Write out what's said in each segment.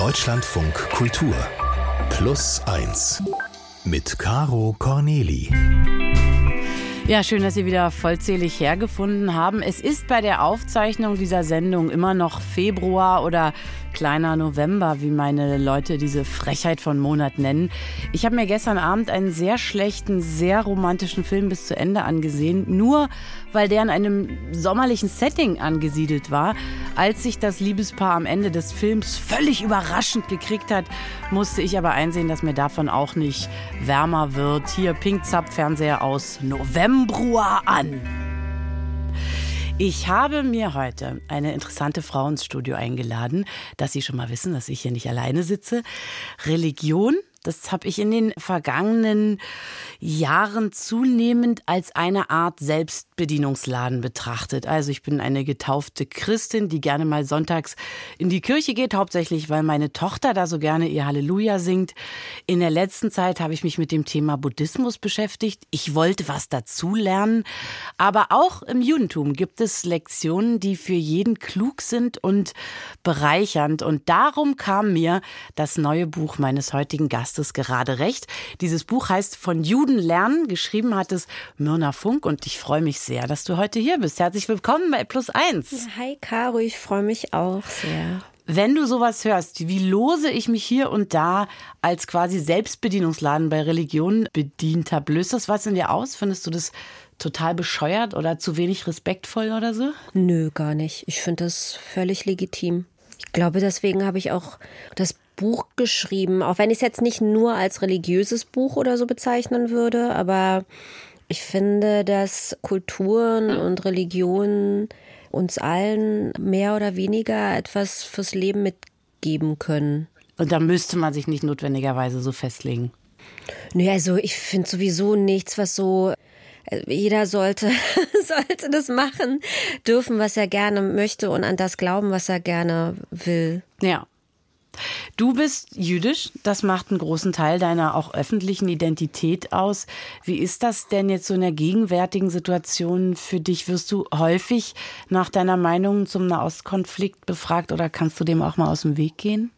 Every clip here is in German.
Deutschlandfunk Kultur Plus 1 mit Caro Corneli. Ja, schön, dass Sie wieder vollzählig hergefunden haben. Es ist bei der Aufzeichnung dieser Sendung immer noch Februar oder kleiner November, wie meine Leute diese Frechheit von Monat nennen. Ich habe mir gestern Abend einen sehr schlechten, sehr romantischen Film bis zu Ende angesehen, nur weil der in einem sommerlichen Setting angesiedelt war. Als sich das Liebespaar am Ende des Films völlig überraschend gekriegt hat, musste ich aber einsehen, dass mir davon auch nicht wärmer wird. Hier Pinkzap-Fernseher aus November an. Ich habe mir heute eine interessante Frau ins Studio eingeladen, dass Sie schon mal wissen, dass ich hier nicht alleine sitze. Religion das habe ich in den vergangenen Jahren zunehmend als eine Art Selbstbedienungsladen betrachtet. Also ich bin eine getaufte Christin, die gerne mal sonntags in die Kirche geht, hauptsächlich weil meine Tochter da so gerne ihr Halleluja singt. In der letzten Zeit habe ich mich mit dem Thema Buddhismus beschäftigt. Ich wollte was dazulernen. Aber auch im Judentum gibt es Lektionen, die für jeden klug sind und bereichernd. Und darum kam mir das neue Buch meines heutigen Gastes Gastes gerade recht. Dieses Buch heißt Von Juden lernen. Geschrieben hat es Myrna Funk und ich freue mich sehr, dass du heute hier bist. Herzlich willkommen bei Plus Eins. Ja, hi Caro, ich freue mich auch sehr. Wenn du sowas hörst, wie lose ich mich hier und da als quasi Selbstbedienungsladen bei Religionen bedient habe, löst das was in dir aus? Findest du das total bescheuert oder zu wenig respektvoll oder so? Nö, gar nicht. Ich finde das völlig legitim. Ich glaube, deswegen habe ich auch das Buch geschrieben, auch wenn ich es jetzt nicht nur als religiöses Buch oder so bezeichnen würde, aber ich finde, dass Kulturen und Religionen uns allen mehr oder weniger etwas fürs Leben mitgeben können. Und da müsste man sich nicht notwendigerweise so festlegen. Nö, also ich finde sowieso nichts, was so äh, jeder sollte, sollte das machen dürfen, was er gerne möchte und an das glauben, was er gerne will. Ja. Du bist jüdisch, das macht einen großen Teil deiner auch öffentlichen Identität aus. Wie ist das denn jetzt so in der gegenwärtigen Situation für dich? Wirst du häufig nach deiner Meinung zum Nahostkonflikt befragt oder kannst du dem auch mal aus dem Weg gehen?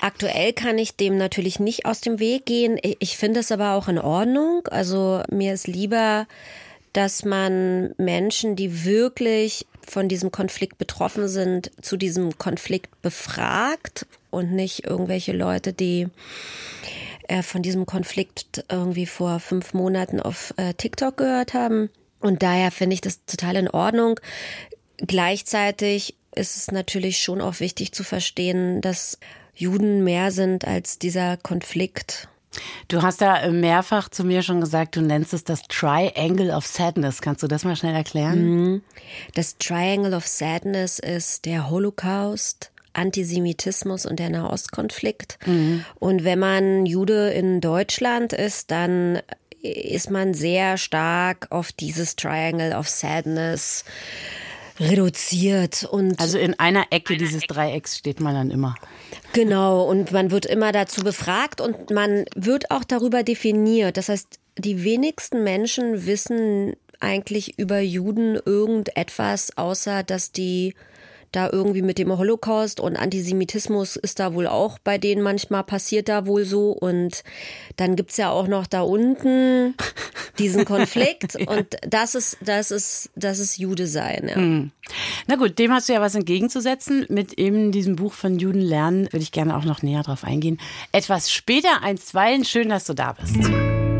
Aktuell kann ich dem natürlich nicht aus dem Weg gehen. Ich finde es aber auch in Ordnung. Also mir ist lieber, dass man Menschen, die wirklich von diesem Konflikt betroffen sind, zu diesem Konflikt befragt und nicht irgendwelche Leute, die äh, von diesem Konflikt irgendwie vor fünf Monaten auf äh, TikTok gehört haben. Und daher finde ich das total in Ordnung. Gleichzeitig ist es natürlich schon auch wichtig zu verstehen, dass Juden mehr sind als dieser Konflikt Du hast da mehrfach zu mir schon gesagt, du nennst es das Triangle of Sadness. Kannst du das mal schnell erklären? Mhm. Das Triangle of Sadness ist der Holocaust, Antisemitismus und der Nahostkonflikt. Mhm. Und wenn man Jude in Deutschland ist, dann ist man sehr stark auf dieses Triangle of Sadness reduziert und also in einer Ecke dieses Dreiecks steht man dann immer. Genau und man wird immer dazu befragt und man wird auch darüber definiert. Das heißt, die wenigsten Menschen wissen eigentlich über Juden irgendetwas, außer dass die da irgendwie mit dem Holocaust und Antisemitismus ist da wohl auch bei denen manchmal passiert da wohl so. Und dann gibt's ja auch noch da unten diesen Konflikt. ja. Und das ist, das ist, das ist Jude sein. Ja. Hm. Na gut, dem hast du ja was entgegenzusetzen. Mit eben diesem Buch von Juden lernen würde ich gerne auch noch näher drauf eingehen. Etwas später, einstweilen. Schön, dass du da bist.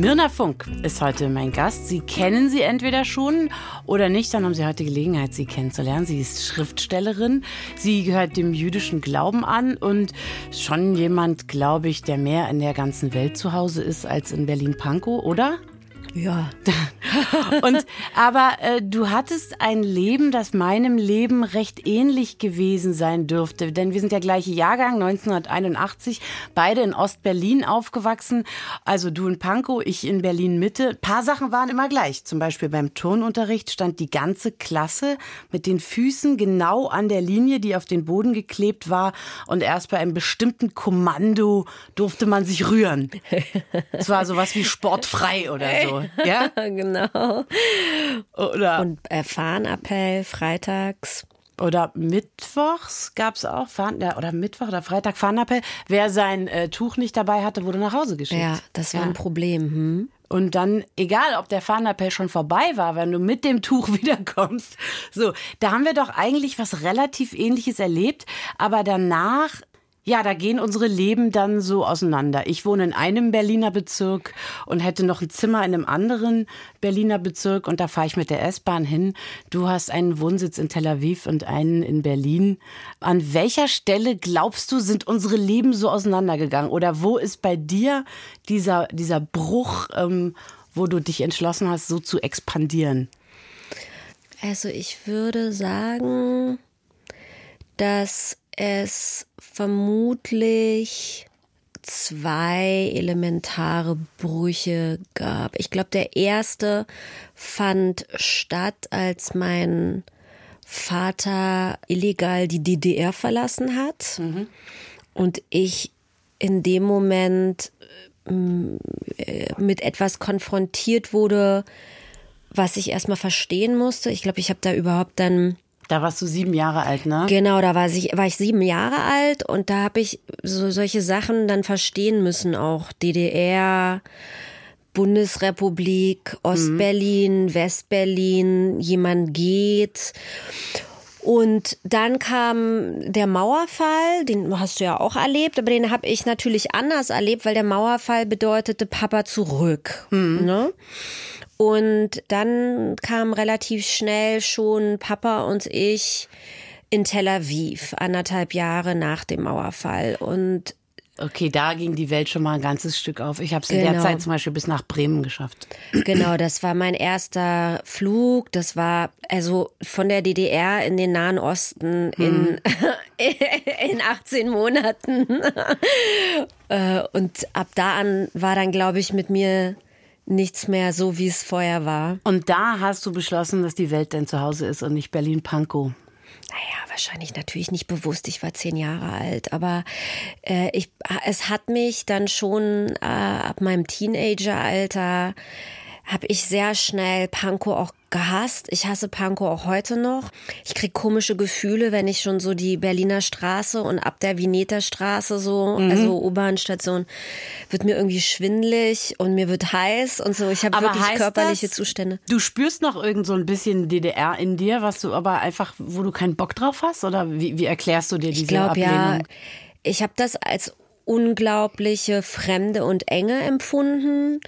Mirna Funk ist heute mein Gast. Sie kennen sie entweder schon oder nicht, dann haben Sie heute Gelegenheit, sie kennenzulernen. Sie ist Schriftstellerin, sie gehört dem jüdischen Glauben an und schon jemand, glaube ich, der mehr in der ganzen Welt zu Hause ist als in Berlin-Pankow, oder? Ja. Und aber äh, du hattest ein Leben, das meinem Leben recht ähnlich gewesen sein dürfte, denn wir sind der gleiche Jahrgang 1981, beide in Ostberlin aufgewachsen. Also du in Pankow, ich in Berlin Mitte. Paar Sachen waren immer gleich. Zum Beispiel beim Turnunterricht stand die ganze Klasse mit den Füßen genau an der Linie, die auf den Boden geklebt war, und erst bei einem bestimmten Kommando durfte man sich rühren. Es war sowas wie sportfrei oder so. Ja, genau. Oder, Und äh, Fahnenappell freitags. oder mittwochs gab es auch, Fahn, ja, oder Mittwoch oder Freitag Fahnenappell. Wer sein äh, Tuch nicht dabei hatte, wurde nach Hause geschickt. Ja, das war ein Problem. Hm? Und dann, egal ob der Fahnenappell schon vorbei war, wenn du mit dem Tuch wiederkommst. So, da haben wir doch eigentlich was relativ ähnliches erlebt. Aber danach, ja, da gehen unsere Leben dann so auseinander. Ich wohne in einem Berliner Bezirk und hätte noch ein Zimmer in einem anderen Berliner Bezirk und da fahre ich mit der S-Bahn hin. Du hast einen Wohnsitz in Tel Aviv und einen in Berlin. An welcher Stelle glaubst du, sind unsere Leben so auseinandergegangen? Oder wo ist bei dir dieser, dieser Bruch, ähm, wo du dich entschlossen hast, so zu expandieren? Also ich würde sagen, dass es vermutlich zwei elementare Brüche gab. Ich glaube, der erste fand statt, als mein Vater illegal die DDR verlassen hat und ich in dem Moment äh, mit etwas konfrontiert wurde, was ich erstmal verstehen musste. Ich glaube, ich habe da überhaupt dann Da warst du sieben Jahre alt, ne? Genau, da war ich, war ich sieben Jahre alt und da habe ich so solche Sachen dann verstehen müssen, auch DDR, Bundesrepublik, Ostberlin, Westberlin, jemand geht. Und dann kam der Mauerfall, den hast du ja auch erlebt, aber den habe ich natürlich anders erlebt, weil der Mauerfall bedeutete Papa zurück. Ne? Und dann kam relativ schnell schon Papa und ich in Tel Aviv, anderthalb Jahre nach dem Mauerfall. Und Okay, da ging die Welt schon mal ein ganzes Stück auf. Ich habe es in der Genau. Zeit zum Beispiel bis nach Bremen geschafft. genau, das war mein erster Flug. Das war also von der DDR in den Nahen Osten in, in 18 Monaten. Äh, Und ab da an war dann, glaube ich, mit mir nichts mehr so, wie es vorher war. Und da hast du beschlossen, dass die Welt dein Zuhause ist und nicht Berlin-Pankow. Naja, wahrscheinlich natürlich nicht bewusst. Ich war zehn Jahre alt, aber äh, ich, es hat mich dann schon äh, ab meinem Teenageralter habe ich sehr schnell Pankow auch gehasst. Ich hasse Pankow auch heute noch. Ich krieg komische Gefühle, wenn ich schon so die Berliner Straße und ab der Vineter Straße so, also U-Bahn-Station, wird mir irgendwie schwindlig und mir wird heiß und so. Ich habe wirklich körperliche das, Zustände. Du spürst noch irgend so ein bisschen DDR in dir, was du aber einfach, wo du keinen Bock drauf hast? Oder wie, wie erklärst du dir diese Ich glaube ja, Ablehnung? ich habe das als unglaubliche Fremde und Enge empfunden,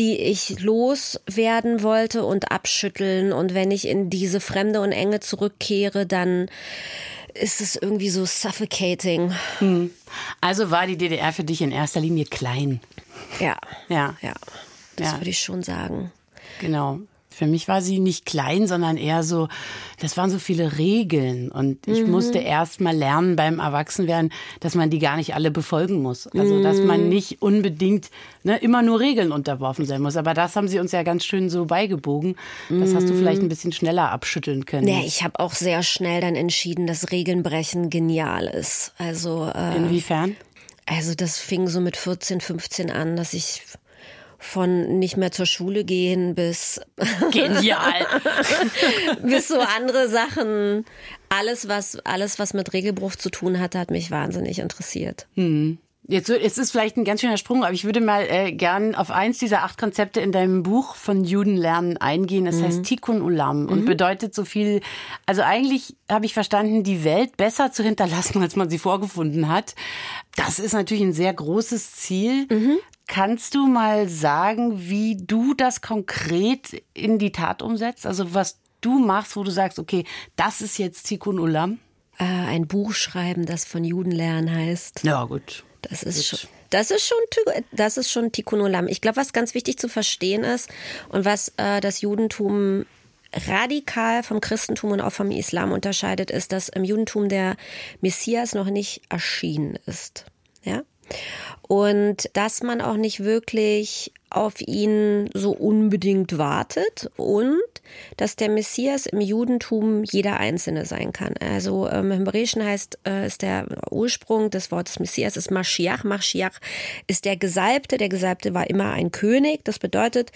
die ich loswerden wollte und abschütteln. Und wenn ich in diese Fremde und Enge zurückkehre, dann ist es irgendwie so suffocating. Also war die DDR für dich in erster Linie klein. Ja, Ja, ja, das Ja. würde ich schon sagen. genau. Für mich war sie nicht klein, sondern eher so, das waren so viele Regeln. Und ich Mhm. musste erst mal lernen beim Erwachsenwerden, dass man die gar nicht alle befolgen muss. Also, dass Mhm. man nicht unbedingt ne, immer nur Regeln unterworfen sein muss. Aber das haben sie uns ja ganz schön so beigebogen. Das hast du vielleicht ein bisschen schneller abschütteln können. Mhm. Nee, ich habe auch sehr schnell dann entschieden, dass Regelnbrechen genial ist. Also äh, Inwiefern? Also das fing so mit 14, 15 an, dass ich von nicht mehr zur Schule gehen bis, Genial. bis so andere Sachen. Alles was, alles, was mit Regelbruch zu tun hatte, hat mich wahnsinnig interessiert. Jetzt es ist vielleicht ein ganz schöner Sprung, aber ich würde mal äh, gern auf eins dieser acht Konzepte in deinem Buch von Juden lernen eingehen. Das heißt Tikkun Olam und bedeutet so viel. Also eigentlich habe ich verstanden, die Welt besser zu hinterlassen, als man sie vorgefunden hat. Das ist natürlich ein sehr großes Ziel. Kannst du mal sagen, wie du das konkret in die Tat umsetzt? Also was du machst, wo du sagst, okay, das ist jetzt Tikkun Olam? Äh, ein Buch schreiben, das von Juden lernen heißt. Ja, gut. Das ist schon, Das ist schon, das ist schon Tikkun Olam. Ich glaube, was ganz wichtig zu verstehen ist und was äh, das Judentum radikal vom Christentum und auch vom Islam unterscheidet, ist, dass im Judentum der Messias noch nicht erschienen ist. Ja? Und dass man auch nicht wirklich auf ihn so unbedingt wartet und dass der Messias im Judentum jeder Einzelne sein kann. Also ähm, im Hebräischen heißt, äh, ist der Ursprung des Wortes Messias ist Mashiach. Mashiach ist der Gesalbte. Der Gesalbte war immer ein König. Das bedeutet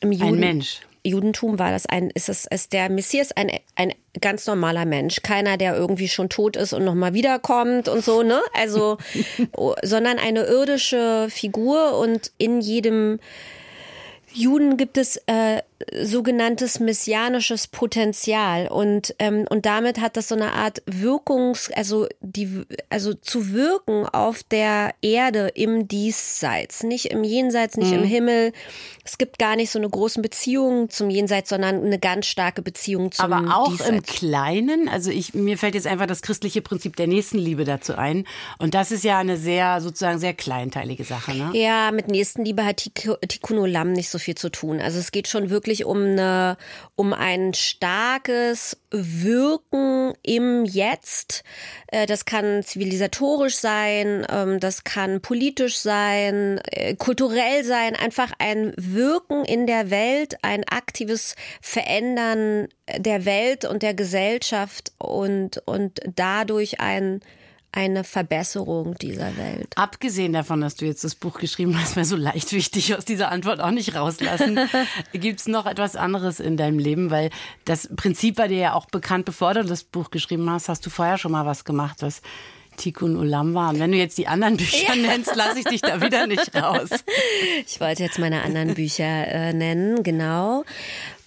im Juden ein Mensch. Judentum war das ein, ist es, ist der Messias ein, ein ganz normaler Mensch. Keiner, der irgendwie schon tot ist und nochmal wiederkommt und so, ne? Also, sondern eine irdische Figur und in jedem Juden gibt es äh, sogenanntes messianisches Potenzial. Und ähm, und damit hat das so eine Art Wirkungs also die also zu wirken auf der Erde im Diesseits. Nicht im Jenseits nicht mhm. im Himmel. Es gibt gar nicht so eine große Beziehung zum Jenseits sondern eine ganz starke Beziehung zum aber auch Diesseits. im Kleinen? Also ich mir fällt jetzt einfach das christliche Prinzip der Nächstenliebe dazu ein. Und das ist ja eine sehr sozusagen sehr kleinteilige Sache ne? Ja mit Nächstenliebe hat Tikkun Olam nicht so viel zu tun. Also es geht schon wirklich wirklich um eine, um ein starkes Wirken im Jetzt. Äh, das kann zivilisatorisch sein, ähm, das kann politisch sein, äh, kulturell sein, einfach ein Wirken in der Welt, ein aktives Verändern der Welt und der Gesellschaft und, und dadurch ein eine Verbesserung dieser Welt. Abgesehen davon, dass du jetzt das Buch geschrieben hast, weil so leichtwichtig aus dieser Antwort auch nicht rauslassen, gibt es noch etwas anderes in deinem Leben, weil das Prinzip war dir ja auch bekannt, bevor du das Buch geschrieben hast, hast du vorher schon mal was gemacht, was Tikkun Ulam war. Und wenn du jetzt die anderen Bücher ja. nennst, lasse ich dich da wieder nicht raus. Ich wollte jetzt meine anderen Bücher äh, nennen, genau.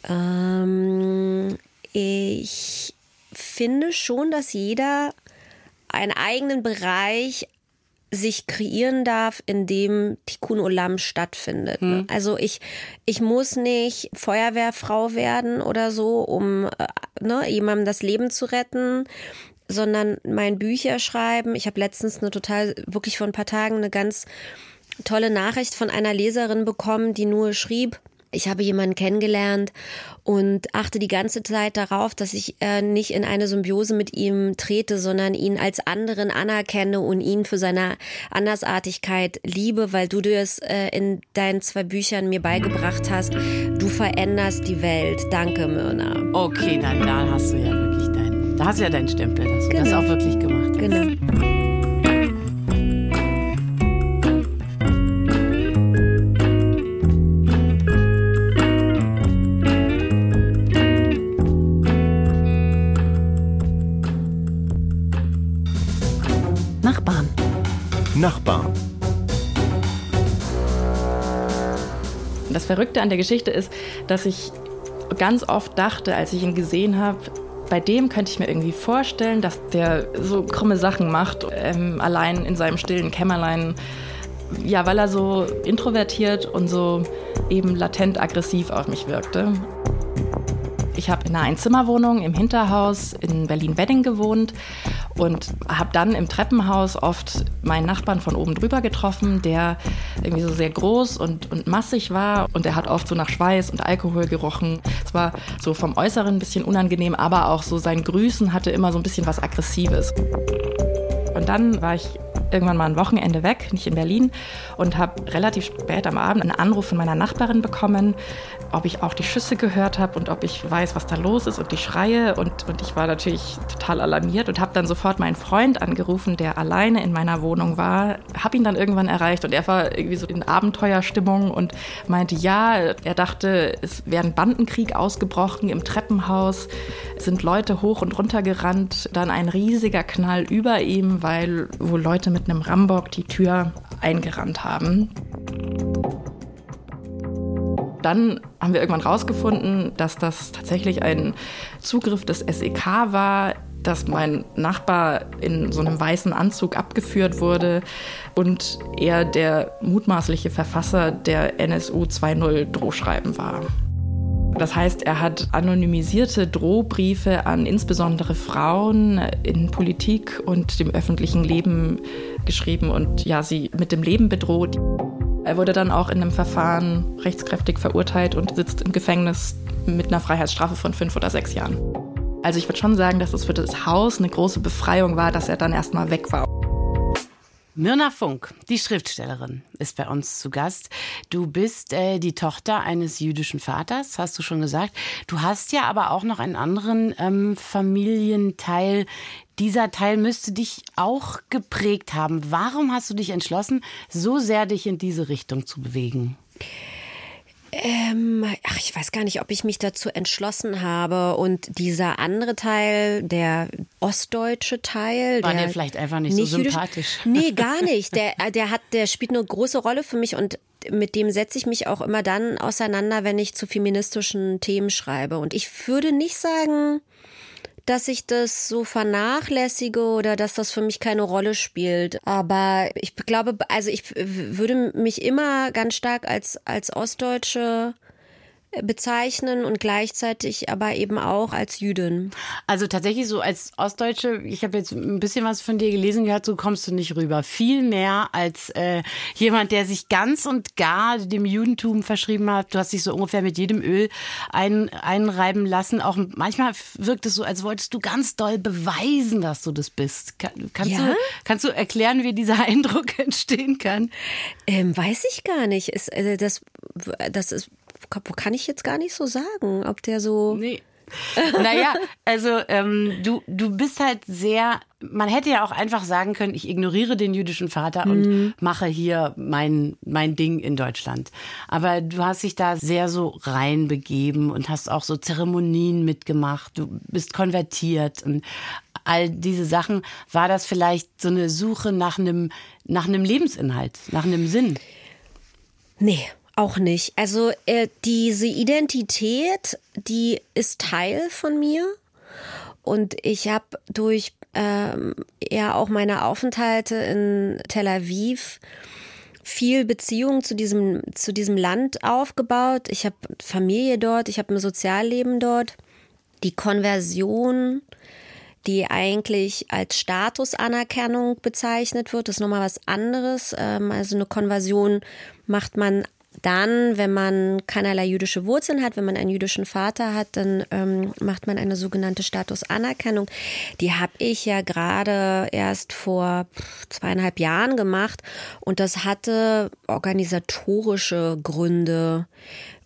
Ähm, ich finde schon, dass jeder einen eigenen Bereich sich kreieren darf, in dem Tikkun Olam stattfindet. Hm. Also ich, ich muss nicht Feuerwehrfrau werden oder so, um äh, ne, jemandem das Leben zu retten, sondern mein Bücher schreiben. Ich habe letztens eine total, wirklich vor ein paar Tagen eine ganz tolle Nachricht von einer Leserin bekommen, die nur schrieb, ich habe jemanden kennengelernt und achte die ganze Zeit darauf, dass ich äh, nicht in eine Symbiose mit ihm trete, sondern ihn als anderen anerkenne und ihn für seine Andersartigkeit liebe, weil du das äh, in deinen zwei Büchern mir beigebracht hast. Du veränderst die Welt. Danke, Myrna. Okay, dann da hast du ja wirklich dein, da hast du ja deinen Stempel, dass du genau. das auch wirklich gemacht hast. Genau. Nachbarn. Das Verrückte an der Geschichte ist, dass ich ganz oft dachte, als ich ihn gesehen habe, bei dem könnte ich mir irgendwie vorstellen, dass der so krumme Sachen macht, ähm, allein in seinem stillen Kämmerlein. Ja, weil er so introvertiert und so eben latent aggressiv auf mich wirkte. Ich habe in einer Einzimmerwohnung im Hinterhaus in Berlin-Wedding gewohnt und habe dann im Treppenhaus oft meinen Nachbarn von oben drüber getroffen, der irgendwie so sehr groß und, und massig war und er hat oft so nach Schweiß und Alkohol gerochen. Es war so vom Äußeren ein bisschen unangenehm, aber auch so sein Grüßen hatte immer so ein bisschen was Aggressives. Und dann war ich irgendwann mal ein Wochenende weg, nicht in Berlin, und habe relativ spät am Abend einen Anruf von meiner Nachbarin bekommen, ob ich auch die Schüsse gehört habe und ob ich weiß, was da los ist und die Schreie. Und, und ich war natürlich total alarmiert und habe dann sofort meinen Freund angerufen, der alleine in meiner Wohnung war, habe ihn dann irgendwann erreicht und er war irgendwie so in Abenteuerstimmung und meinte, ja, er dachte, es wäre ein Bandenkrieg ausgebrochen im Treppenhaus, sind Leute hoch und runter gerannt, dann ein riesiger Knall über ihm, weil wohl Leute mit einem Rambock die Tür eingerannt haben. Dann haben wir irgendwann rausgefunden, dass das tatsächlich ein Zugriff des SEK war, dass mein Nachbar in so einem weißen Anzug abgeführt wurde und er der mutmaßliche Verfasser der NSU 2.0 Drohschreiben war. Das heißt, er hat anonymisierte Drohbriefe an insbesondere Frauen in Politik und dem öffentlichen Leben geschrieben und ja, sie mit dem Leben bedroht. Er wurde dann auch in einem Verfahren rechtskräftig verurteilt und sitzt im Gefängnis mit einer Freiheitsstrafe von fünf oder sechs Jahren. Also ich würde schon sagen, dass es für das Haus eine große Befreiung war, dass er dann erstmal weg war. Mirna Funk, die Schriftstellerin, ist bei uns zu Gast. Du bist äh, die Tochter eines jüdischen Vaters, hast du schon gesagt. Du hast ja aber auch noch einen anderen ähm, Familienteil. Dieser Teil müsste dich auch geprägt haben. Warum hast du dich entschlossen, so sehr dich in diese Richtung zu bewegen? Ähm, ach, ich weiß gar nicht, ob ich mich dazu entschlossen habe. Und dieser andere Teil, der ostdeutsche Teil, war der dir vielleicht einfach nicht, nicht so sympathisch. Nee, gar nicht. Der, äh, der hat, der spielt eine große Rolle für mich und mit dem setze ich mich auch immer dann auseinander, wenn ich zu feministischen Themen schreibe. Und ich würde nicht sagen, dass ich das so vernachlässige oder dass das für mich keine Rolle spielt. Aber ich glaube, also ich würde mich immer ganz stark als, als Ostdeutsche bezeichnen und gleichzeitig aber eben auch als Jüdin. Also tatsächlich so als Ostdeutsche, ich habe jetzt ein bisschen was von dir gelesen gehört, so kommst du nicht rüber. Viel mehr als äh, jemand, der sich ganz und gar dem Judentum verschrieben hat. Du hast dich so ungefähr mit jedem Öl ein, einreiben lassen. Auch manchmal wirkt es so, als wolltest du ganz doll beweisen, dass du das bist. Kann, kannst, ja? du, kannst du erklären, wie dieser Eindruck entstehen kann? Ähm, weiß ich gar nicht. Ist, äh, das, das ist kann ich jetzt gar nicht so sagen, ob der so. Nee. naja, also ähm, du, du bist halt sehr, man hätte ja auch einfach sagen können, ich ignoriere den jüdischen Vater und mhm. mache hier mein, mein Ding in Deutschland. Aber du hast dich da sehr so reinbegeben und hast auch so Zeremonien mitgemacht, du bist konvertiert und all diese Sachen. War das vielleicht so eine Suche nach einem, nach einem Lebensinhalt, nach einem Sinn? Nee, auch nicht. Also äh, diese Identität, die ist Teil von mir. Und ich habe durch ähm, ja auch meine Aufenthalte in Tel Aviv viel Beziehung zu diesem, zu diesem Land aufgebaut. Ich habe Familie dort, ich habe ein Sozialleben dort. Die Konversion, die eigentlich als Statusanerkennung bezeichnet wird, ist nochmal was anderes. Ähm, also eine Konversion macht man dann, wenn man keinerlei jüdische Wurzeln hat, wenn man einen jüdischen Vater hat, dann ähm, macht man eine sogenannte Statusanerkennung. Die habe ich ja gerade erst vor zweieinhalb Jahren gemacht und das hatte organisatorische Gründe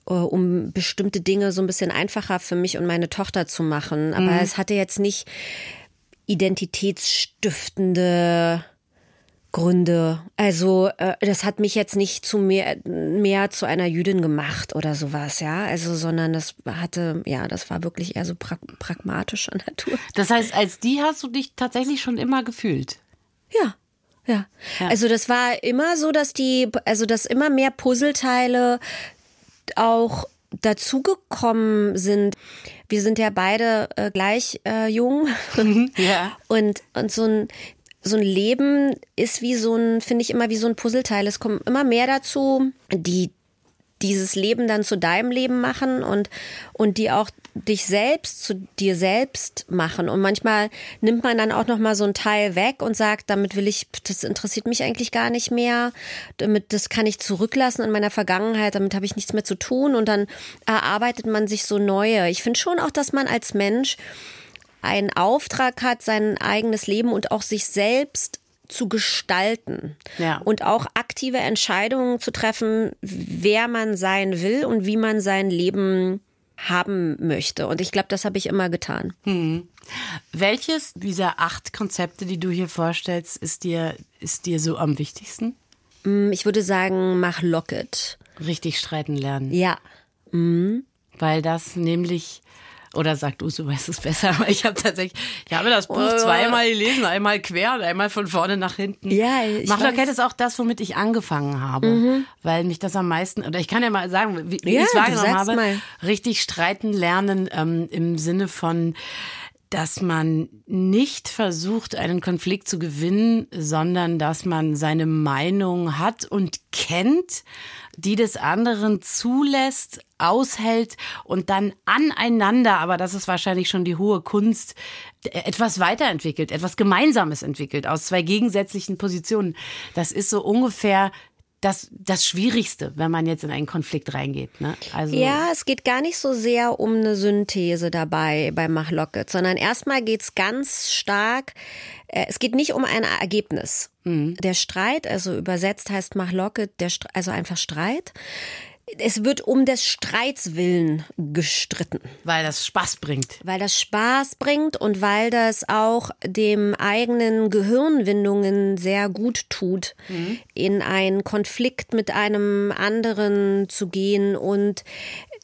äh, um bestimmte Dinge so ein bisschen einfacher für mich und meine Tochter zu machen. Aber mhm. es hatte jetzt nicht identitätsstiftende Gründe. Also äh, das hat mich jetzt nicht zu mehr, mehr zu einer Jüdin gemacht oder sowas, ja. Also, sondern das hatte, ja, das war wirklich eher so pra pragmatischer Natur. Das heißt, als die hast du dich tatsächlich schon immer gefühlt? Ja. Ja. ja. Also das war immer so, dass die, also dass immer mehr Puzzleteile auch dazugekommen sind. Wir sind ja beide äh, gleich äh, jung. ja. Und, und so ein, so ein Leben ist wie so ein, finde ich immer wie so ein Puzzleteil. Es kommen immer mehr dazu, die dieses Leben dann zu deinem Leben machen und, und die auch dich selbst zu dir selbst machen. Und manchmal nimmt man dann auch nochmal so ein Teil weg und sagt, damit will ich, das interessiert mich eigentlich gar nicht mehr. Damit, das kann ich zurücklassen in meiner Vergangenheit, damit habe ich nichts mehr zu tun. Und dann erarbeitet man sich so neue. Ich finde schon auch, dass man als Mensch einen Auftrag hat, sein eigenes Leben und auch sich selbst zu gestalten ja. und auch aktive Entscheidungen zu treffen, wer man sein will und wie man sein Leben haben möchte. Und ich glaube, das habe ich immer getan. Hm. Welches dieser acht Konzepte, die du hier vorstellst, ist dir, ist dir so am wichtigsten? Hm, ich würde sagen, mach Locket. Richtig streiten lernen. Ja. Mhm. Weil das nämlich oder sag du, du weißt es besser, aber ich habe tatsächlich, ich habe das Buch oh, zweimal gelesen, einmal quer und einmal von vorne nach hinten. Ja, ich Machloket ist auch das, womit ich angefangen habe, mhm. weil mich das am meisten, oder ich kann ja mal sagen, wie, wie ja, ich es wahrgenommen habe, mal. richtig streiten lernen ähm, im Sinne von, dass man nicht versucht, einen Konflikt zu gewinnen, sondern dass man seine Meinung hat und kennt, die des anderen zulässt, aushält und dann aneinander, aber das ist wahrscheinlich schon die hohe Kunst, etwas weiterentwickelt, etwas Gemeinsames entwickelt aus zwei gegensätzlichen Positionen. Das ist so ungefähr das, das Schwierigste, wenn man jetzt in einen Konflikt reingeht. Ne? Also ja, es geht gar nicht so sehr um eine Synthese dabei bei Machlocket, sondern erstmal geht es ganz stark, äh, es geht nicht um ein Ergebnis. Mhm. Der Streit, also übersetzt heißt Machlocket, der, also einfach Streit es wird um des Streits willen gestritten. Weil das Spaß bringt. Weil das Spaß bringt und weil das auch dem eigenen Gehirnwindungen sehr gut tut, mhm. in einen Konflikt mit einem anderen zu gehen und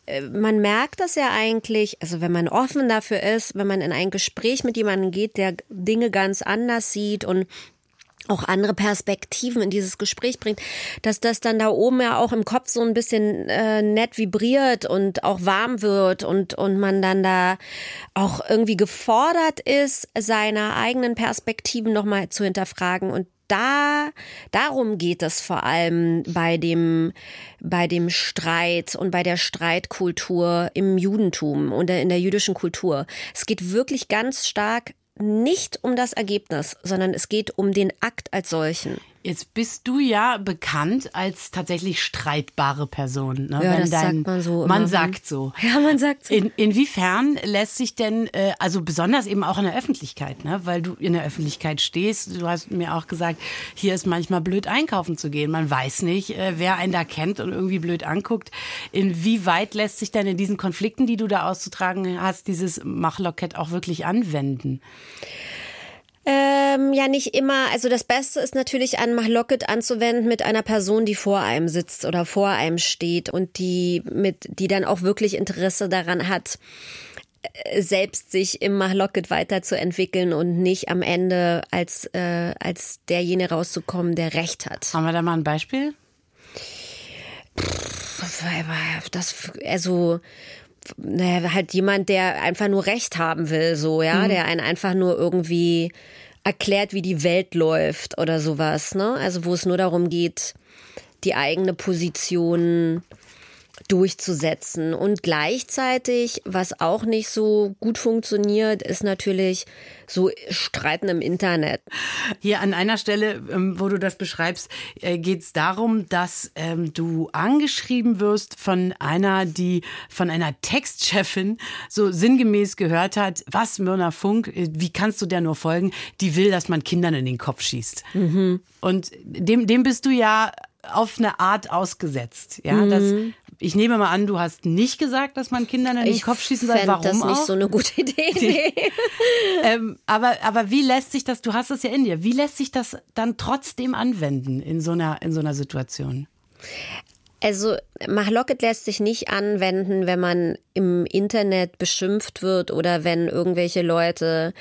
äh, man merkt das ja eigentlich, also wenn man offen dafür ist, wenn man in ein Gespräch mit jemandem geht, der Dinge ganz anders sieht und auch andere Perspektiven in dieses Gespräch bringt, dass das dann da oben ja auch im Kopf so ein bisschen äh, nett vibriert und auch warm wird und, und man dann da auch irgendwie gefordert ist, seine eigenen Perspektiven nochmal zu hinterfragen und da, darum geht es vor allem bei dem, bei dem Streit und bei der Streitkultur im Judentum und in der jüdischen Kultur. Es geht wirklich ganz stark nicht um das Ergebnis, sondern es geht um den Akt als solchen. Jetzt bist du ja bekannt als tatsächlich streitbare Person. Ne? Ja, Wenn das dein, sagt man so. Man immer. sagt so. Ja, man sagt so. In, inwiefern lässt sich denn, äh, also besonders eben auch in der Öffentlichkeit, ne? weil du in der Öffentlichkeit stehst, du hast mir auch gesagt, hier ist manchmal blöd einkaufen zu gehen. Man weiß nicht, äh, wer einen da kennt und irgendwie blöd anguckt. Inwieweit lässt sich denn in diesen Konflikten, die du da auszutragen hast, dieses Machlockett auch wirklich anwenden? Ähm, ja, nicht immer. Also das Beste ist natürlich ein Mahlocket anzuwenden mit einer Person, die vor einem sitzt oder vor einem steht und die mit, die dann auch wirklich Interesse daran hat, äh, selbst sich im Mahlocket weiterzuentwickeln und nicht am Ende als, äh, als derjenige rauszukommen, der Recht hat. Haben wir da mal ein Beispiel? Das, also, naja, halt jemand, der einfach nur Recht haben will, so, ja, mhm. der einen einfach nur irgendwie erklärt, wie die Welt läuft oder sowas, ne? Also, wo es nur darum geht, die eigene Position durchzusetzen. Und gleichzeitig, was auch nicht so gut funktioniert, ist natürlich so Streiten im Internet. Hier an einer Stelle, ähm, wo du das beschreibst, äh, geht es darum, dass ähm, du angeschrieben wirst von einer, die von einer Textchefin so sinngemäß gehört hat, was Myrna Funk, äh, wie kannst du der nur folgen? Die will, dass man Kindern in den Kopf schießt. Mhm. Und dem, dem bist du ja auf eine Art ausgesetzt. Ja, mhm. das, ich nehme mal an, du hast nicht gesagt, dass man Kindern in den ich Kopf schießen soll. Warum das nicht auch? so eine gute Idee. Nee. ähm, aber, aber wie lässt sich das, du hast es ja in dir, wie lässt sich das dann trotzdem anwenden in so einer, in so einer Situation? Also Machlocket lässt sich nicht anwenden, wenn man im Internet beschimpft wird oder wenn irgendwelche Leute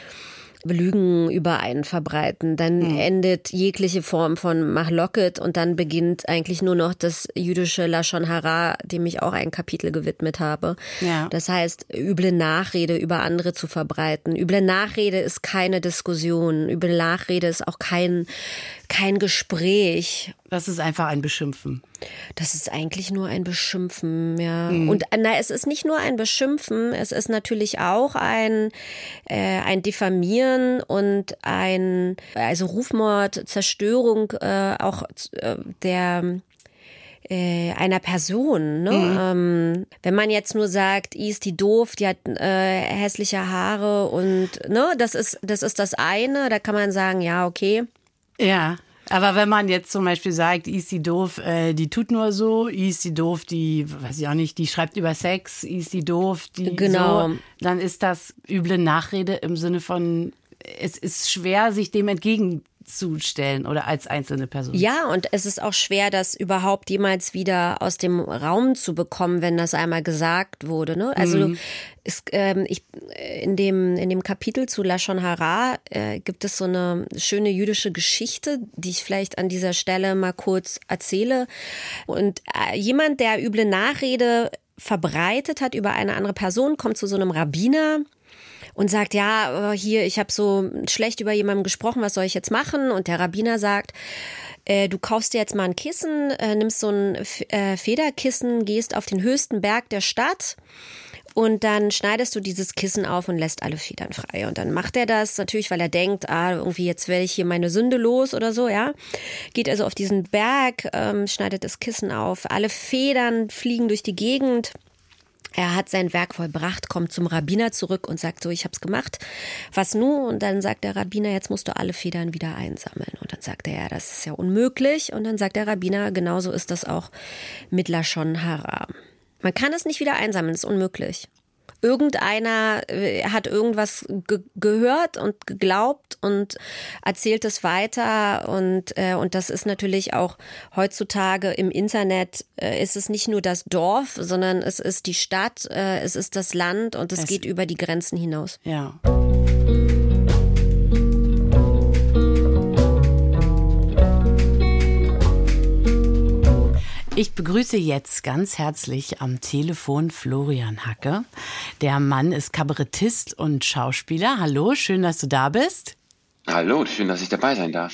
Lügen über einen verbreiten. Dann mhm. endet jegliche Form von Mahloket und dann beginnt eigentlich nur noch das jüdische Lashon Hara, dem ich auch ein Kapitel gewidmet habe. Ja. Das heißt, üble Nachrede über andere zu verbreiten. Üble Nachrede ist keine Diskussion. Üble Nachrede ist auch kein, kein Gespräch. Das ist einfach ein Beschimpfen. Das ist eigentlich nur ein Beschimpfen, ja. Mhm. Und na, es ist nicht nur ein Beschimpfen, es ist natürlich auch ein, äh, ein Diffamieren und ein, also Rufmord, Zerstörung äh, auch äh, der äh, einer Person. Ne? Mhm. Ähm, wenn man jetzt nur sagt, i ist die doof, die hat äh, hässliche Haare und ne, das ist das ist das eine. Da kann man sagen, ja okay. Ja. Aber wenn man jetzt zum Beispiel sagt, ist die doof, äh, die tut nur so, ist die doof, die, weiß ich auch nicht, die schreibt über Sex, ist die doof, die genau. so, dann ist das üble Nachrede im Sinne von, es ist schwer, sich dem entgegen zustellen oder als einzelne Person. Ja, und es ist auch schwer, das überhaupt jemals wieder aus dem Raum zu bekommen, wenn das einmal gesagt wurde. Ne? Also mhm. es, ähm, ich, in, dem, in dem Kapitel zu Lashon Hara äh, gibt es so eine schöne jüdische Geschichte, die ich vielleicht an dieser Stelle mal kurz erzähle. Und äh, jemand, der üble Nachrede verbreitet hat über eine andere Person, kommt zu so einem Rabbiner und sagt, ja, äh, hier, ich habe so schlecht über jemanden gesprochen, was soll ich jetzt machen? Und der Rabbiner sagt, äh, du kaufst dir jetzt mal ein Kissen, äh, nimmst so ein Federkissen, gehst auf den höchsten Berg der Stadt und dann schneidest du dieses Kissen auf und lässt alle Federn frei. Und dann macht er das natürlich, weil er denkt, ah, irgendwie jetzt werde ich hier meine Sünde los oder so, ja. Geht also auf diesen Berg, ähm, schneidet das Kissen auf, alle Federn fliegen durch die Gegend. Er hat sein Werk vollbracht, kommt zum Rabbiner zurück und sagt so, ich hab's gemacht. Was nun? Und dann sagt der Rabbiner, jetzt musst du alle Federn wieder einsammeln. Und dann sagt er, ja, das ist ja unmöglich. Und dann sagt der Rabbiner, genauso ist das auch mit Lashon Haram. Man kann es nicht wieder einsammeln, ist unmöglich. Irgendeiner äh, hat irgendwas ge gehört und geglaubt und erzählt es weiter und äh, und das ist natürlich auch heutzutage im Internet äh, ist es nicht nur das Dorf, sondern es ist die Stadt, äh, es ist das Land und es, es geht über die Grenzen hinaus. Ja. Ich begrüße jetzt ganz herzlich am Telefon Florian Hacke. Der Mann ist Kabarettist und Schauspieler. Hallo, schön, dass du da bist. Hallo, schön, dass ich dabei sein darf.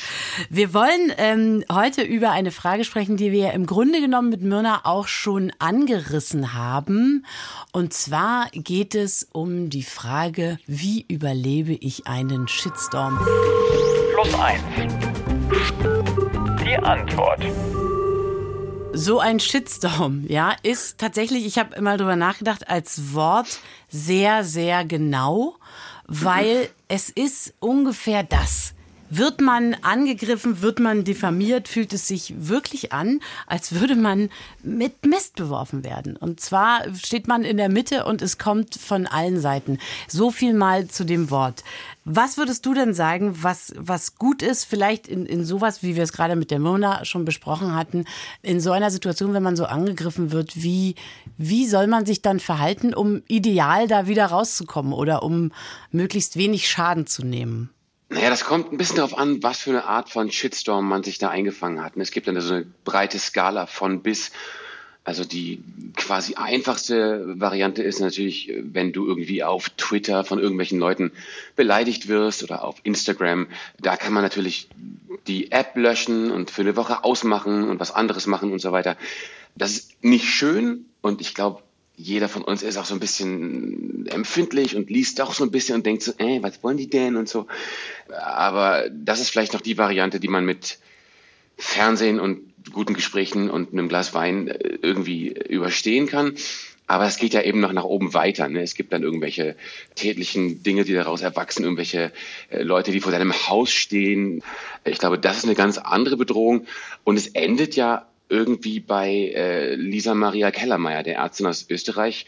Wir wollen ähm, heute über eine Frage sprechen, die wir im Grunde genommen mit Myrna auch schon angerissen haben. Und zwar geht es um die Frage, wie überlebe ich einen Shitstorm? Plus eins. Die Antwort so ein Shitstorm, ja, ist tatsächlich, ich habe immer drüber nachgedacht, als Wort sehr, sehr genau, weil mhm. es ist ungefähr das. Wird man angegriffen, wird man diffamiert, fühlt es sich wirklich an, als würde man mit Mist beworfen werden. Und zwar steht man in der Mitte und es kommt von allen Seiten. So viel mal zu dem Wort. Was würdest du denn sagen, was, was gut ist, vielleicht in, in sowas, wie wir es gerade mit der Mona schon besprochen hatten, in so einer Situation, wenn man so angegriffen wird, wie, wie soll man sich dann verhalten, um ideal da wieder rauszukommen oder um möglichst wenig Schaden zu nehmen? Naja, das kommt ein bisschen darauf an, was für eine Art von Shitstorm man sich da eingefangen hat. Es gibt dann so eine breite Skala von bis. Also die quasi einfachste Variante ist natürlich, wenn du irgendwie auf Twitter von irgendwelchen Leuten beleidigt wirst oder auf Instagram. Da kann man natürlich die App löschen und für eine Woche ausmachen und was anderes machen und so weiter. Das ist nicht schön und ich glaube, jeder von uns ist auch so ein bisschen empfindlich und liest auch so ein bisschen und denkt so, ey, was wollen die denn und so. Aber das ist vielleicht noch die Variante, die man mit Fernsehen und guten Gesprächen und einem Glas Wein äh, irgendwie überstehen kann. Aber es geht ja eben noch nach oben weiter. Ne? Es gibt dann irgendwelche tätlichen Dinge, die daraus erwachsen, irgendwelche äh, Leute, die vor deinem Haus stehen. Ich glaube, das ist eine ganz andere Bedrohung. Und es endet ja irgendwie bei äh, Lisa Maria Kellermeier, der Ärztin aus Österreich,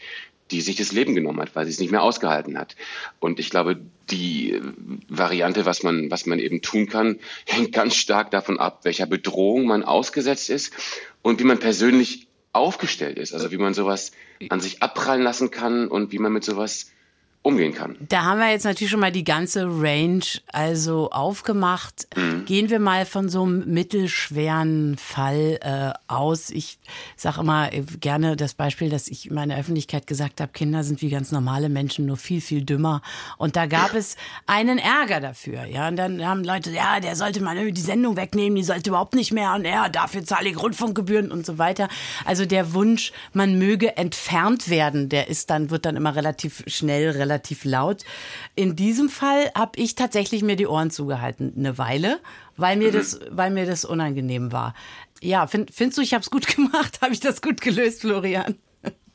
die sich das Leben genommen hat, weil sie es nicht mehr ausgehalten hat. Und ich glaube, die äh, Variante, was man, was man eben tun kann, hängt ganz stark davon ab, welcher Bedrohung man ausgesetzt ist und wie man persönlich aufgestellt ist. Also wie man sowas an sich abprallen lassen kann und wie man mit sowas umgehen kann. Da haben wir jetzt natürlich schon mal die ganze Range also aufgemacht. Mhm. Gehen wir mal von so einem mittelschweren Fall äh, aus. Ich sage immer gerne das Beispiel, dass ich in meiner Öffentlichkeit gesagt habe, Kinder sind wie ganz normale Menschen, nur viel, viel dümmer. Und da gab es einen Ärger dafür. Ja, und dann haben Leute, ja, der sollte mal die Sendung wegnehmen, die sollte überhaupt nicht mehr und er, dafür zahle ich Rundfunkgebühren und so weiter. Also der Wunsch, man möge entfernt werden, der ist dann, wird dann immer relativ schnell, relativ relativ laut. In diesem Fall habe ich tatsächlich mir die Ohren zugehalten, eine Weile, weil mir, mhm. das, weil mir das unangenehm war. Ja, find, findest du, ich habe es gut gemacht? Habe ich das gut gelöst, Florian?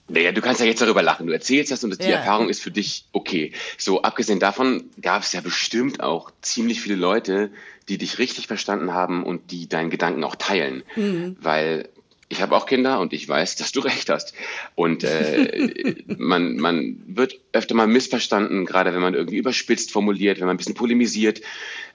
Naja, du kannst ja jetzt darüber lachen. Du erzählst das und die ja. Erfahrung ist für dich okay. So, abgesehen davon gab es ja bestimmt auch ziemlich viele Leute, die dich richtig verstanden haben und die deinen Gedanken auch teilen. Mhm. Weil ich habe auch Kinder und ich weiß, dass du recht hast. Und äh, man, man wird öfter mal missverstanden, gerade wenn man irgendwie überspitzt formuliert, wenn man ein bisschen polemisiert.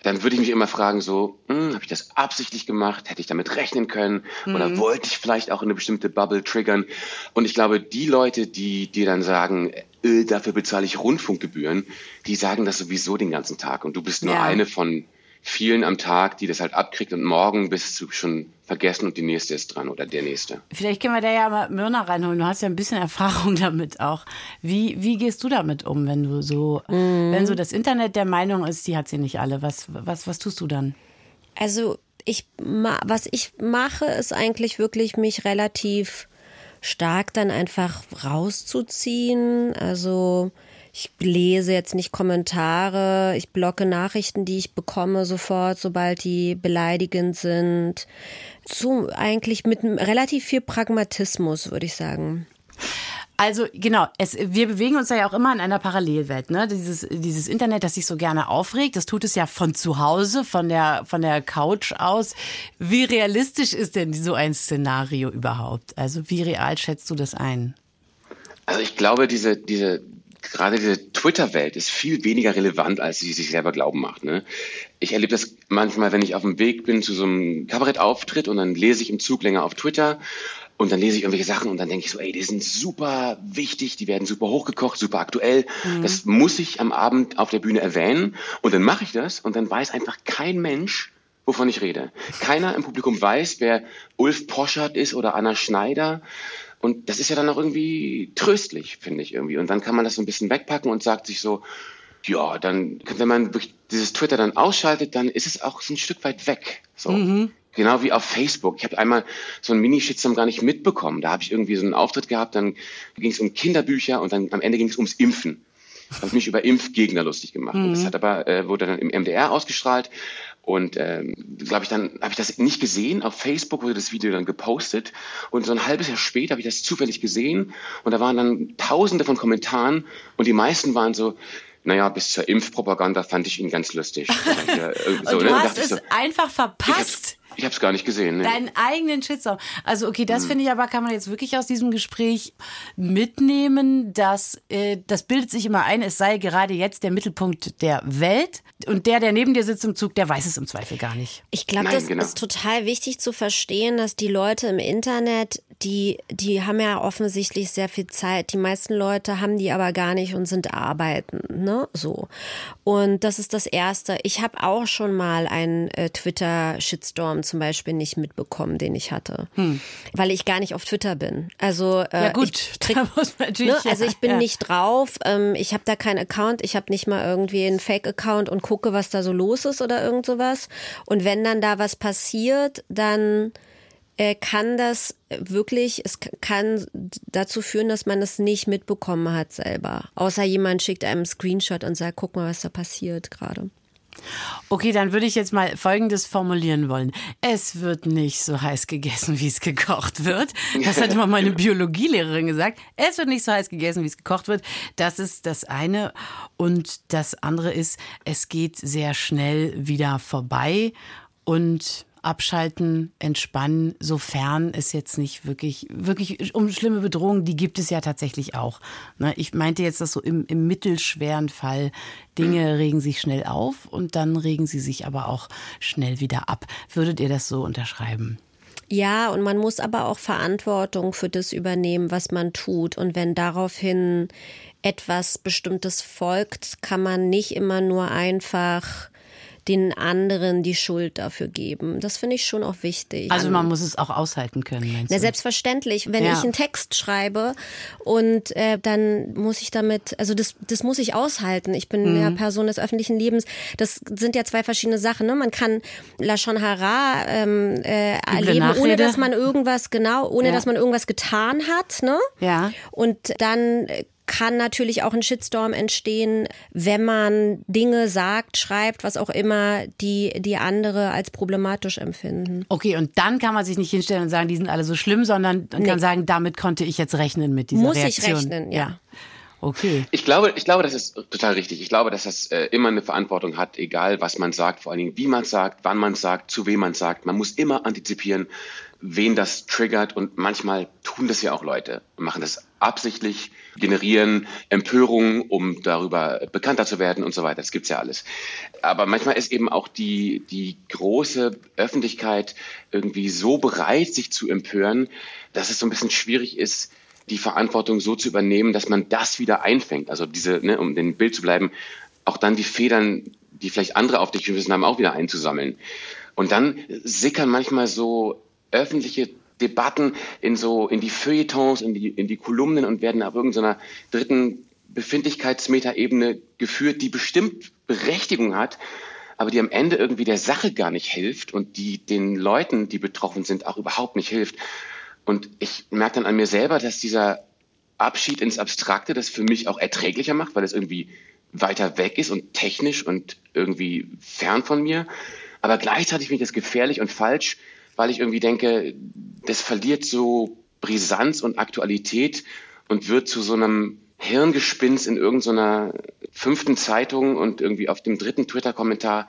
Dann würde ich mich immer fragen, so, hm, habe ich das absichtlich gemacht? Hätte ich damit rechnen können? Mhm. Oder wollte ich vielleicht auch eine bestimmte Bubble triggern? Und ich glaube, die Leute, die dir dann sagen, äh, dafür bezahle ich Rundfunkgebühren, die sagen das sowieso den ganzen Tag. Und du bist nur ja. eine von vielen am Tag, die das halt abkriegt und morgen bist du schon vergessen und die nächste ist dran oder der nächste. Vielleicht können wir da ja mal Myrna reinholen. Du hast ja ein bisschen Erfahrung damit auch. Wie, wie gehst du damit um, wenn du so, mm. wenn so das Internet der Meinung ist, die hat sie nicht alle? Was, was, was tust du dann? Also ich, was ich mache, ist eigentlich wirklich mich relativ stark dann einfach rauszuziehen. Also ich lese jetzt nicht Kommentare, ich blocke Nachrichten, die ich bekomme sofort, sobald die beleidigend sind. So eigentlich mit relativ viel Pragmatismus, würde ich sagen. Also genau, es, wir bewegen uns ja auch immer in einer Parallelwelt. Ne? Dieses, dieses Internet, das sich so gerne aufregt, das tut es ja von zu Hause, von der, von der Couch aus. Wie realistisch ist denn so ein Szenario überhaupt? Also wie real schätzt du das ein? Also ich glaube, diese, diese, gerade diese Twitter-Welt ist viel weniger relevant, als sie sich selber glauben macht. Ne? Ich erlebe das manchmal, wenn ich auf dem Weg bin zu so einem Kabarettauftritt und dann lese ich im Zug länger auf Twitter und dann lese ich irgendwelche Sachen und dann denke ich so, ey, die sind super wichtig, die werden super hochgekocht, super aktuell. Mhm. Das muss ich am Abend auf der Bühne erwähnen. Und dann mache ich das und dann weiß einfach kein Mensch, wovon ich rede. Keiner im Publikum weiß, wer Ulf Poschert ist oder Anna Schneider. Und das ist ja dann auch irgendwie tröstlich, finde ich irgendwie. Und dann kann man das so ein bisschen wegpacken und sagt sich so, ja, dann, wenn man dieses Twitter dann ausschaltet, dann ist es auch so ein Stück weit weg. So. Mhm. Genau wie auf Facebook. Ich habe einmal so einen Mini-Shitstorm gar nicht mitbekommen. Da habe ich irgendwie so einen Auftritt gehabt, dann ging es um Kinderbücher und dann am Ende ging es ums Impfen. Habe mich über Impfgegner lustig gemacht. Mhm. Das hat aber äh, wurde dann im MDR ausgestrahlt und ähm, glaube ich dann habe ich das nicht gesehen. Auf Facebook wurde das Video dann gepostet und so ein halbes Jahr später habe ich das zufällig gesehen und da waren dann Tausende von Kommentaren und die meisten waren so naja, bis zur Impfpropaganda fand ich ihn ganz lustig. so, und du ne? hast es so, einfach verpasst. Ich habe es gar nicht gesehen. Ne? Deinen eigenen Shitstorm. Also okay, das hm. finde ich aber, kann man jetzt wirklich aus diesem Gespräch mitnehmen, dass äh, das bildet sich immer ein, es sei gerade jetzt der Mittelpunkt der Welt. Und der, der neben dir sitzt im Zug, der weiß es im Zweifel gar nicht. Ich glaube, das genau. ist total wichtig zu verstehen, dass die Leute im Internet, die, die haben ja offensichtlich sehr viel Zeit. Die meisten Leute haben die aber gar nicht und sind arbeiten, ne? So. Und das ist das Erste. Ich habe auch schon mal einen äh, Twitter-Shitstorm zum Beispiel nicht mitbekommen, den ich hatte. Hm. Weil ich gar nicht auf Twitter bin. Also, äh, ja gut, ich, da muss man natürlich, ne? also ich bin ja. nicht drauf, ähm, ich habe da keinen Account, ich habe nicht mal irgendwie einen Fake-Account und gucke, was da so los ist oder irgend sowas. Und wenn dann da was passiert, dann äh, kann das wirklich, es kann dazu führen, dass man es nicht mitbekommen hat selber. Außer jemand schickt einem einen Screenshot und sagt, guck mal, was da passiert gerade. Okay, dann würde ich jetzt mal Folgendes formulieren wollen. Es wird nicht so heiß gegessen, wie es gekocht wird. Das hat immer meine Biologielehrerin gesagt. Es wird nicht so heiß gegessen, wie es gekocht wird. Das ist das eine. Und das andere ist, es geht sehr schnell wieder vorbei. Und abschalten, entspannen, sofern es jetzt nicht wirklich, wirklich um schlimme Bedrohungen, die gibt es ja tatsächlich auch. Ne, ich meinte jetzt, dass so im, im mittelschweren Fall Dinge regen sich schnell auf und dann regen sie sich aber auch schnell wieder ab. Würdet ihr das so unterschreiben? Ja, und man muss aber auch Verantwortung für das übernehmen, was man tut. Und wenn daraufhin etwas Bestimmtes folgt, kann man nicht immer nur einfach den anderen die Schuld dafür geben. Das finde ich schon auch wichtig. Also man muss es auch aushalten können. Na, selbstverständlich. Wenn ja. ich einen Text schreibe und äh, dann muss ich damit, also das, das muss ich aushalten. Ich bin mhm. ja Person des öffentlichen Lebens. Das sind ja zwei verschiedene Sachen. Ne? Man kann Lachon Hara ähm, äh, erleben, Nachrede. ohne dass man irgendwas genau, ohne ja. dass man irgendwas getan hat. Ne? Ja. Und dann kann natürlich auch ein Shitstorm entstehen, wenn man Dinge sagt, schreibt, was auch immer, die die andere als problematisch empfinden. Okay, und dann kann man sich nicht hinstellen und sagen, die sind alle so schlimm, sondern man nee. kann sagen, damit konnte ich jetzt rechnen mit dieser Muss Reaktion. Muss ich rechnen, ja. ja. Okay. Ich glaube, ich glaube, das ist total richtig. Ich glaube, dass das äh, immer eine Verantwortung hat, egal was man sagt, vor allen Dingen wie man sagt, wann man sagt, zu wem man sagt. Man muss immer antizipieren, wen das triggert und manchmal tun das ja auch Leute, machen das absichtlich, generieren Empörungen, um darüber bekannter zu werden und so weiter. Das gibt's ja alles. Aber manchmal ist eben auch die, die große Öffentlichkeit irgendwie so bereit, sich zu empören, dass es so ein bisschen schwierig ist, die Verantwortung so zu übernehmen, dass man das wieder einfängt. Also diese, ne, um den Bild zu bleiben, auch dann die Federn, die vielleicht andere auf dich gewissen haben, auch wieder einzusammeln. Und dann sickern manchmal so öffentliche Debatten in so, in die Feuilletons, in die, in die Kolumnen und werden auf irgendeiner dritten Befindlichkeitsmetaebene geführt, die bestimmt Berechtigung hat, aber die am Ende irgendwie der Sache gar nicht hilft und die den Leuten, die betroffen sind, auch überhaupt nicht hilft. Und ich merke dann an mir selber, dass dieser Abschied ins Abstrakte das für mich auch erträglicher macht, weil es irgendwie weiter weg ist und technisch und irgendwie fern von mir. Aber gleichzeitig finde ich das gefährlich und falsch, weil ich irgendwie denke, das verliert so Brisanz und Aktualität und wird zu so einem Hirngespinst in irgendeiner fünften Zeitung und irgendwie auf dem dritten Twitter-Kommentar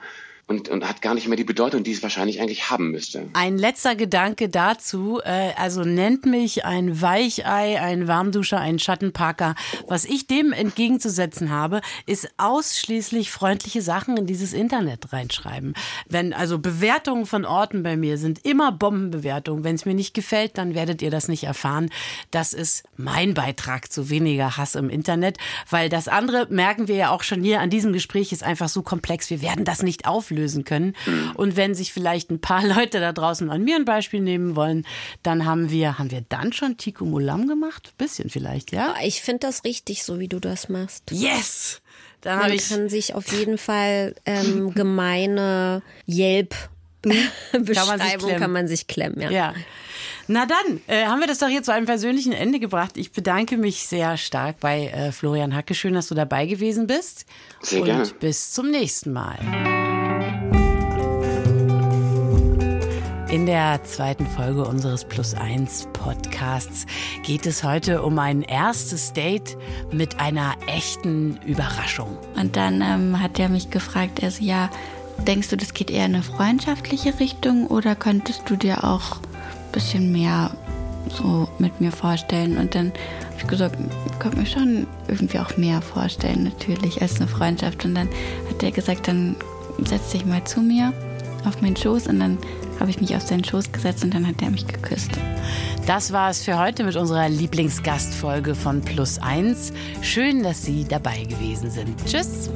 und, und hat gar nicht mehr die Bedeutung, die es wahrscheinlich eigentlich haben müsste. Ein letzter Gedanke dazu, äh, also nennt mich ein Weichei, ein Warmduscher, ein Schattenparker. Was ich dem entgegenzusetzen habe, ist ausschließlich freundliche Sachen in dieses Internet reinschreiben. Wenn also Bewertungen von Orten bei mir sind immer Bombenbewertungen. Wenn es mir nicht gefällt, dann werdet ihr das nicht erfahren. Das ist mein Beitrag zu weniger Hass im Internet, weil das andere merken wir ja auch schon hier an diesem Gespräch ist einfach so komplex. Wir werden das nicht auflösen lösen können. Und wenn sich vielleicht ein paar Leute da draußen an mir ein Beispiel nehmen wollen, dann haben wir, haben wir dann schon Tiku Mulam gemacht? Bisschen vielleicht, ja? Ich finde das richtig, so wie du das machst. Yes! Dann Man ich kann sich auf jeden Fall ähm, gemeine Yelp-Beschreibung kann man sich klemmen, ja. ja. Na dann, äh, haben wir das doch hier zu einem persönlichen Ende gebracht. Ich bedanke mich sehr stark bei äh, Florian Hacke. Schön, dass du dabei gewesen bist. Sehr Und gerne. bis zum nächsten Mal. In der zweiten Folge unseres Plus 1 Podcasts geht es heute um ein erstes Date mit einer echten Überraschung. Und dann ähm, hat er mich gefragt, er so, ja, denkst du, das geht eher in eine freundschaftliche Richtung oder könntest du dir auch ein bisschen mehr so mit mir vorstellen? Und dann habe ich gesagt, ich könnte mir schon irgendwie auch mehr vorstellen, natürlich, als eine Freundschaft. Und dann hat er gesagt, dann setz dich mal zu mir auf meinen Schoß und dann habe ich mich auf seinen Schoß gesetzt und dann hat er mich geküsst. Das war es für heute mit unserer Lieblingsgastfolge von Plus 1. Schön, dass Sie dabei gewesen sind. Tschüss.